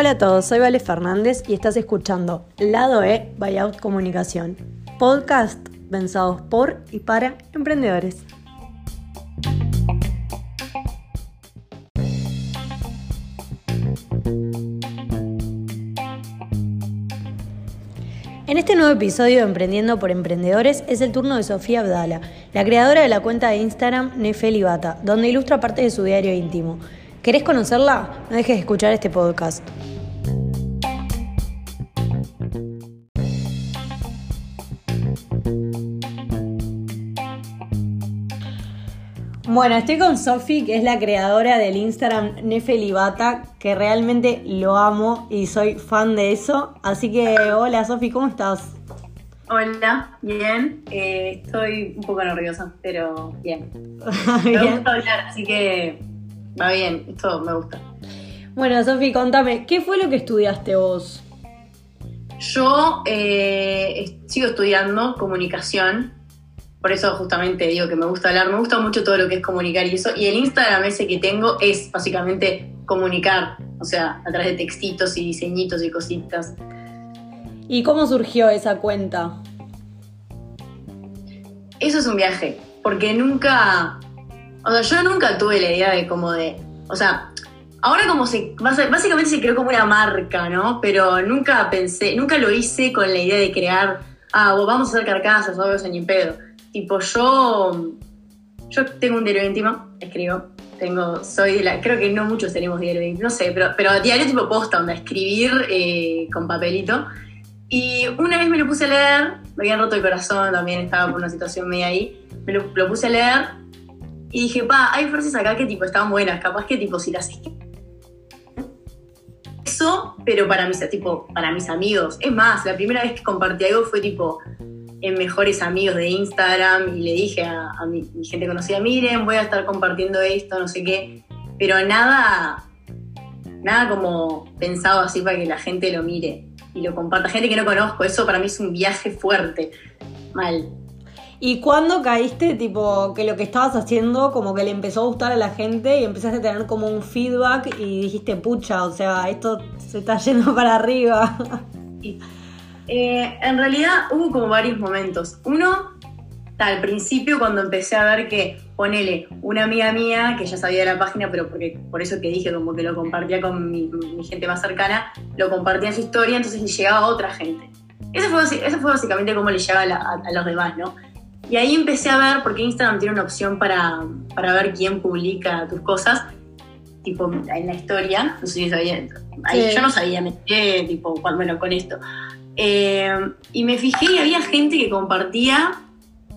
Hola a todos, soy Vale Fernández y estás escuchando Lado E Buyout Comunicación, podcast pensados por y para emprendedores. En este nuevo episodio de Emprendiendo por Emprendedores es el turno de Sofía Abdala, la creadora de la cuenta de Instagram Nefelibata, donde ilustra parte de su diario íntimo. ¿Querés conocerla? No dejes de escuchar este podcast. Bueno, estoy con Sofi, que es la creadora del Instagram Nefelibata, que realmente lo amo y soy fan de eso. Así que, hola Sofi, ¿cómo estás? Hola, bien. Eh, estoy un poco nerviosa, pero bien. Me gusta hablar, así que va bien. Esto me gusta. Bueno, Sofi, contame, ¿qué fue lo que estudiaste vos? Yo eh, sigo estudiando comunicación por eso justamente digo que me gusta hablar, me gusta mucho todo lo que es comunicar y eso. Y el Instagram ese que tengo es básicamente comunicar, o sea, a través de textitos y diseñitos y cositas. ¿Y cómo surgió esa cuenta? Eso es un viaje, porque nunca, o sea, yo nunca tuve la idea de como de, o sea, ahora como se, básicamente se creó como una marca, ¿no? Pero nunca pensé, nunca lo hice con la idea de crear, ah, vamos a hacer carcasas o algo así, pedo Tipo, yo, yo tengo un diario íntimo, escribo. Tengo, soy de la, creo que no muchos tenemos diario íntimo, no sé, pero, pero diario tipo posta, donde escribir eh, con papelito. Y una vez me lo puse a leer, me habían roto el corazón, también estaba por una situación media ahí. Me lo, puse a leer y dije, pa, hay frases acá que tipo están buenas, capaz que tipo si las Eso, pero para mis, tipo, para mis amigos. Es más, la primera vez que compartí algo fue tipo, en mejores amigos de Instagram y le dije a, mi, gente conocida, miren, voy a estar compartiendo esto, no sé qué, pero nada, nada como pensado así para que la gente lo mire y lo comparta. Gente que no conozco, eso para mí es un viaje fuerte, mal. ¿Y cuándo caíste, tipo, que lo que estabas haciendo como que le empezó a gustar a la gente y empezaste a tener como un feedback y dijiste, pucha, o sea, esto se está yendo para arriba? Eh, en realidad hubo como varios momentos. Uno, al principio cuando empecé a ver que, ponele, una amiga mía, que ya sabía de la página, pero porque, por eso que dije como que lo compartía con mi, gente más cercana, lo compartía en su historia, entonces le llegaba a otra gente. Eso fue, eso básicamente como le llegaba a, los demás, ¿no? Y ahí empecé a ver, porque Instagram tiene una opción para, para ver quién publica tus cosas, tipo en la historia, no sé si sabía, ahí yo no sabía, me quedé tipo, bueno, con esto. Eh, y me fijé y había gente que compartía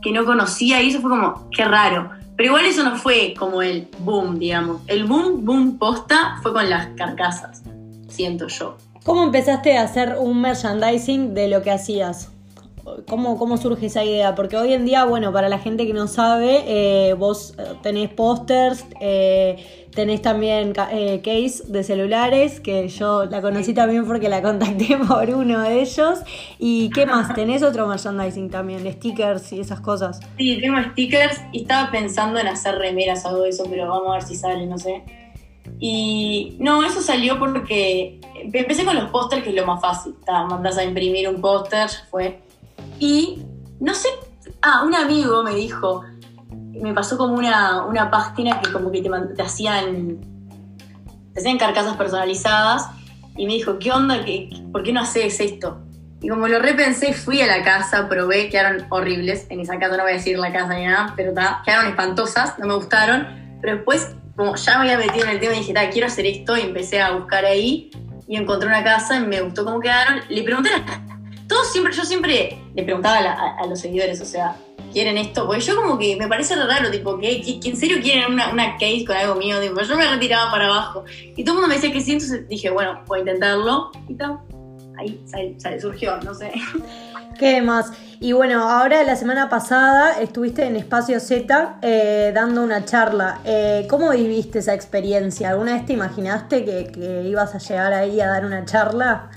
que no conocía y eso fue como, qué raro. Pero igual eso no fue como el boom, digamos. El boom, boom posta fue con las carcasas, siento yo. ¿Cómo empezaste a hacer un merchandising de lo que hacías? ¿Cómo, ¿Cómo surge esa idea? Porque hoy en día, bueno, para la gente que no sabe, eh, vos eh, tenés pósters, eh, tenés también case de celulares, que yo la conocí también porque la contacté por uno de ellos. ¿Y qué más? ¿Tenés otro merchandising también, stickers y esas cosas? Sí, tengo stickers y estaba pensando en hacer remeras o algo de eso, pero vamos a ver si sale, no sé. Y no, eso salió porque empecé con los pósters, que es lo más fácil. Mandás a imprimir un póster, fue y no sé, ah, un amigo me dijo, me pasó como una, una página que como que te, hacían, te hacían carcasas personalizadas y me dijo, ¿qué onda? ¿Qué, ¿Por qué no haces esto? Y como lo repensé, fui a la casa, probé, quedaron horribles. En esa casa no voy a decir la casa ni nada, pero quedaron espantosas, no me gustaron. Pero después, como ya me había metido en el tema, dije, quiero hacer esto y empecé a buscar ahí y encontré una casa y me gustó cómo quedaron. Le pregunté a la siempre, yo siempre le preguntaba a, los seguidores, o sea, ¿quieren esto? Porque yo como que me parece raro, tipo, que, en serio quieren una, una, case con algo mío, tipo, yo me retiraba para abajo. Y todo el mundo me decía que sí, entonces dije, bueno, voy a intentarlo. Y tal, ahí sale, surgió, no sé. ¿Qué más? Y bueno, ahora la semana pasada estuviste en Espacio Z eh, dando una charla. Eh, ¿Cómo viviste esa experiencia? ¿Alguna vez te imaginaste que, que ibas a llegar ahí a dar una charla?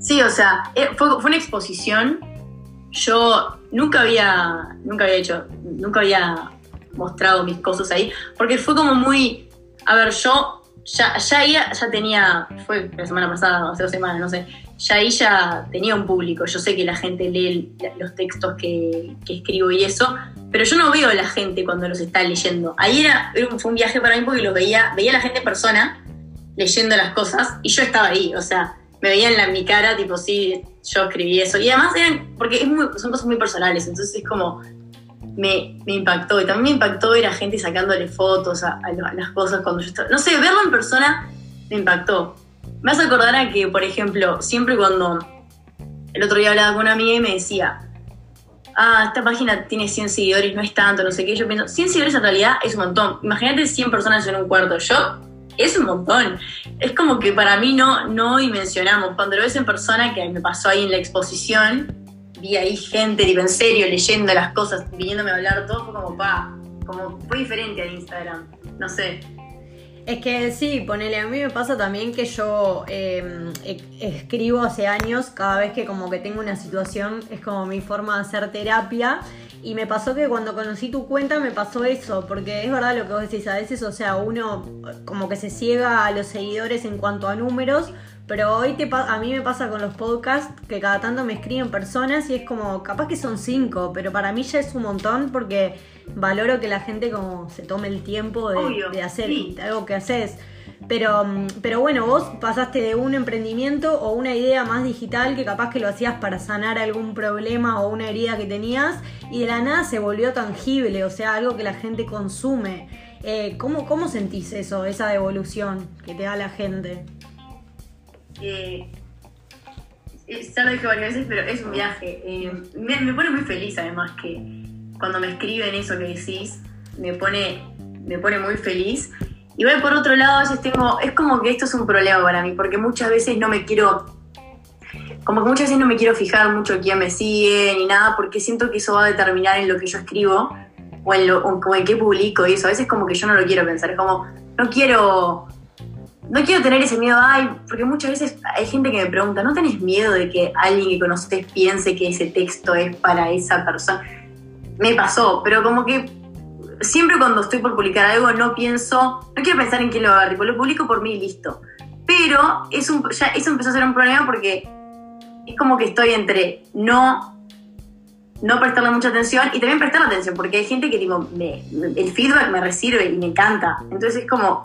Sí, o sea, eh, fue, una exposición. Yo nunca había, nunca había hecho, nunca había mostrado mis cosas ahí, porque fue como muy, a ver, yo ya, ya ahí ya tenía, fue la semana pasada, hace dos semanas, no sé, ya ahí ya tenía un público. Yo sé que la gente lee los textos que, que escribo y eso, pero yo no veo a la gente cuando los está leyendo. Ahí era, fue un viaje para mí porque lo veía, veía a la gente en persona leyendo las cosas y yo estaba ahí, o sea, me veían en mi cara, tipo, sí, yo escribí eso. Y además eran, porque es muy, son cosas muy personales, entonces es como, me, me, impactó. Y también me impactó ver a gente sacándole fotos a, las cosas cuando yo estaba. No sé, verlo en persona me impactó. Me hace acordar a que, por ejemplo, siempre cuando el otro día hablaba con una amiga y me decía, ah, esta página tiene 100 seguidores, no es tanto, no sé qué. Yo pienso, 100 seguidores en realidad es un montón. Imagínate 100 personas en un cuarto. Yo, es un montón. Es como que para mí no, no dimensionamos. Cuando lo ves en persona, que me pasó ahí en la exposición, vi ahí gente, digo, en serio, leyendo las cosas, viniéndome a hablar, todo fue como, pa, como fue diferente al Instagram, no sé. Es que sí, ponele, a mí me pasa también que yo em, e, escribo hace años, cada vez que como que tengo una situación, es como mi forma de hacer terapia. Y me pasó que cuando conocí tu cuenta me pasó eso, porque es verdad lo que vos decís, a veces, o sea, uno como que se ciega a los seguidores en cuanto a números, pero hoy te a mí me pasa con los podcasts que cada tanto me escriben personas y es como, capaz que son cinco, pero para mí ya es un montón porque valoro que la gente como se tome el tiempo de, hacer algo que haces. Pero, mm, pero bueno, vos pasaste de un emprendimiento o una idea más digital que capaz que lo hacías para sanar algún problema o una herida que tenías y de la nada se volvió tangible, o sea, algo que la gente consume. Eh, ¿cómo, ¿Cómo sentís eso, esa devolución que te da la gente? Eh, ya lo dije varias veces, pero es un viaje. Eh, me, pone muy feliz además que cuando me escriben eso que decís, me pone, me pone muy feliz. Voy por otro lado, a veces tengo, es como que esto es un problema para mí, porque muchas veces no me quiero, como que muchas veces no me quiero fijar mucho quién me sigue ni nada, porque siento que eso va a determinar en lo que yo escribo o en, lo, o en qué publico y eso. A veces como que yo no lo quiero pensar, es como, no quiero no quiero tener ese miedo, ay, porque muchas veces hay gente que me pregunta, ¿no tenés miedo de que alguien que conoces piense que ese texto es para esa persona? Me pasó, pero como que siempre cuando estoy por publicar algo no pienso, no quiero pensar en quién lo va a ver, lo publico por mí y listo. Pero es ya eso empezó a ser un problema porque es como que estoy entre no no prestarle mucha atención y también prestar atención, porque hay gente que tipo, el feedback me recibe y me encanta. Entonces es como,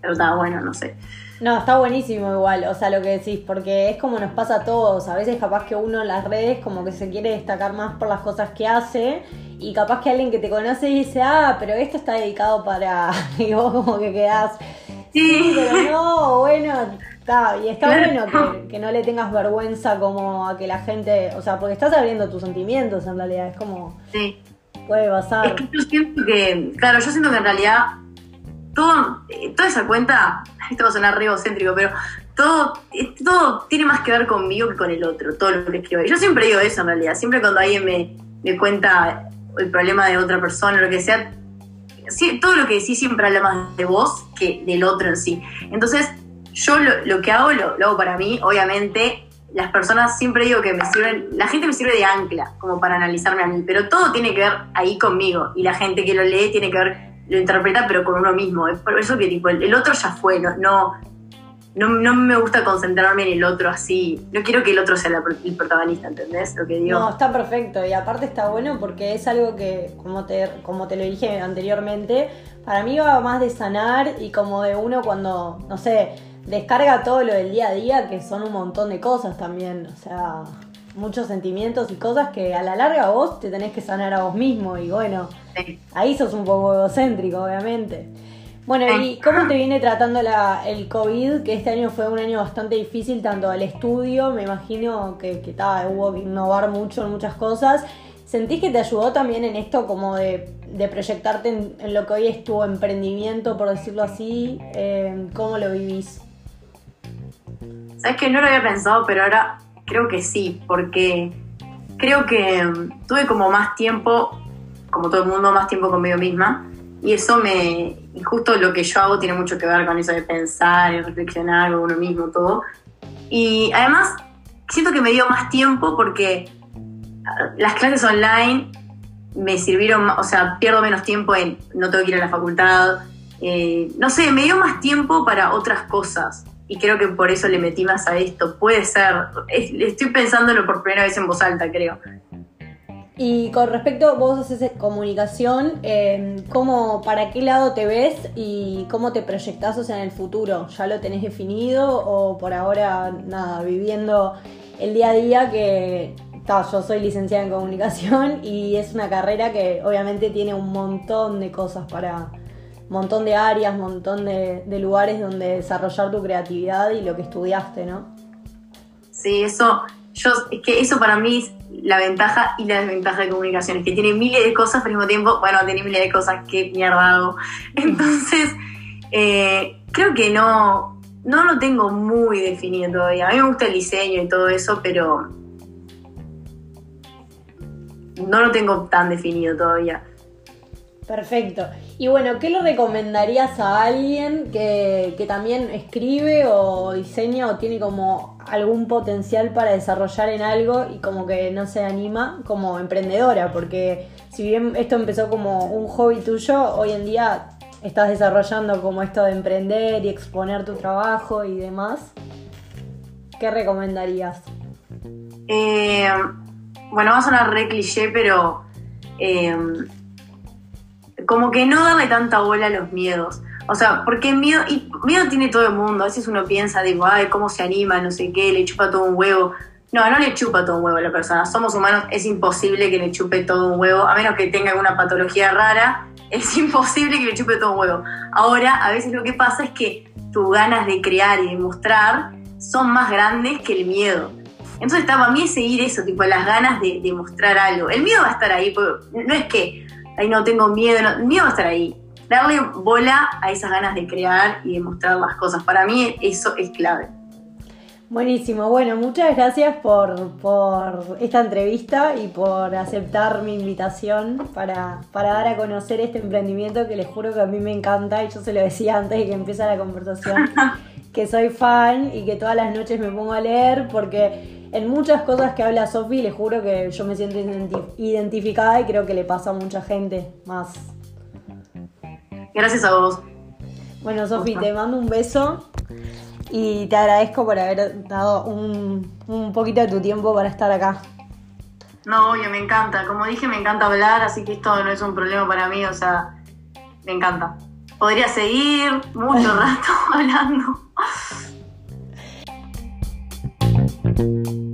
pero está bueno, no sé. No, está buenísimo igual, o sea, lo que decís, porque es como nos pasa a todos. A veces capaz que uno en las redes como que se quiere destacar más por las cosas que hace y capaz que alguien que te conoce dice, ah, pero esto está dedicado para... y vos como que quedás, sí, pero no, bueno, está, y está bueno que, que, no le tengas vergüenza como a que la gente, o sea, porque estás abriendo tus sentimientos en realidad, es como... Sí. Puede pasar. Es que yo siento que, claro, yo siento que en realidad todo, toda esa cuenta, esto va a sonar pero todo, eh, todo tiene más que ver conmigo que con el otro, todo lo que escribo. Yo siempre digo eso en realidad, siempre cuando alguien me, me cuenta el problema de otra persona lo que sea, todo lo que decís siempre habla más de vos que del otro en sí. Entonces, yo lo, que hago lo, lo, hago para mí, obviamente. Las personas siempre digo que me sirven, la gente me sirve de ancla como para analizarme a mí, pero todo tiene que ver ahí conmigo y la gente que lo lee tiene que ver lo interpreta pero con uno mismo. Es por eso que tipo, el, otro ya fue, no, no, no, me gusta concentrarme en el otro así. No quiero que el otro sea el protagonista, ¿entendés? Lo que digo. No, está perfecto. Y aparte está bueno porque es algo que, como te, como te lo dije anteriormente, para mí va más de sanar y como de uno cuando, no sé, descarga todo lo del día a día, que son un montón de cosas también. O sea, muchos sentimientos y cosas que a la larga vos te tenés que sanar a vos mismo. Y bueno Ahí sos un poco egocéntrico, obviamente. Bueno, ¿y cómo te viene tratando la, el COVID? Que este año fue un año bastante difícil, tanto al estudio, me imagino que, que hubo que innovar mucho en muchas cosas. ¿Sentís que te ayudó también en esto como de, proyectarte en, lo que hoy es tu emprendimiento, por decirlo así? Eh, ¿Cómo lo vivís? Sabes que no lo había pensado, pero ahora creo que sí, porque creo que tuve como más tiempo como todo el mundo, más tiempo conmigo misma. Y eso me. Y justo lo que yo hago tiene mucho que ver con eso de pensar y reflexionar con uno mismo, todo. Y además, siento que me dio más tiempo porque ah, las clases online me sirvieron, o sea, pierdo menos tiempo en no tengo que ir a la facultad, eh, no sé, me dio más tiempo para otras cosas. Y creo que por eso le metí más a esto. Puede ser. estoy pensándolo por primera vez en voz alta, creo. Y con respecto, vos haces comunicación, eh, ¿cómo, ¿para qué lado te ves y cómo te proyectás o sea, en el futuro? ¿Ya lo tenés definido o por ahora, nada, viviendo el día a día que yo soy licenciada en comunicación y es una carrera que obviamente tiene un montón de cosas para, montón de áreas, montón de, de lugares donde desarrollar tu creatividad y lo que estudiaste, ¿no? Sí, eso, yo, es que eso para mí es la ventaja y la desventaja de comunicación, es que tiene miles de cosas, pero al mismo tiempo, bueno, tiene miles de cosas, qué mierda hago. Entonces, eh, creo que no, no lo tengo muy definido todavía. A mí me gusta el diseño y todo eso, pero no lo tengo tan definido todavía. Perfecto. Y bueno, ¿qué le recomendarías a alguien que, también escribe o diseña o tiene como algún potencial para desarrollar en algo y como que no se anima como emprendedora? Porque si bien esto empezó como un hobby tuyo, hoy en día estás desarrollando como esto de emprender y exponer tu trabajo y demás. ¿Qué recomendarías? Eh, bueno, va a sonar re cliché, pero eh, como que no darle tanta bola a los miedos. O sea, porque miedo, miedo tiene todo el mundo. A veces uno piensa, digo, ay, cómo se anima, no sé qué, le chupa todo un huevo. No, no le chupa todo un huevo a la persona. Somos humanos, es imposible que le chupe todo un huevo, a menos que tenga alguna patología rara, es imposible que le chupe todo un huevo. Ahora, a veces lo que pasa es que tus ganas de crear y de mostrar son más grandes que el miedo. Entonces, para mí es seguir eso, tipo, las ganas de, de mostrar algo. El miedo va a estar ahí, no es que ahí no tengo miedo, el miedo va a estar ahí. Darle bola a esas ganas de crear y de mostrar las cosas. Para mí eso es clave. Buenísimo, bueno, muchas gracias por, esta entrevista y por aceptar mi invitación para, para, dar a conocer este emprendimiento que les juro que a mí me encanta y yo se lo decía antes de que empiece la conversación, que soy fan y que todas las noches me pongo a leer porque en muchas cosas que habla Sofi, le juro que yo me siento identificada y creo que le pasa a mucha gente más. Gracias a vos. Bueno, Sofi, te mando un beso y te agradezco por haber dado un, un poquito de tu tiempo para estar acá. No, obvio, me encanta. Como dije, me encanta hablar, así que esto no es un problema para mí, o sea, me encanta. Podría seguir mucho rato hablando. Thank you.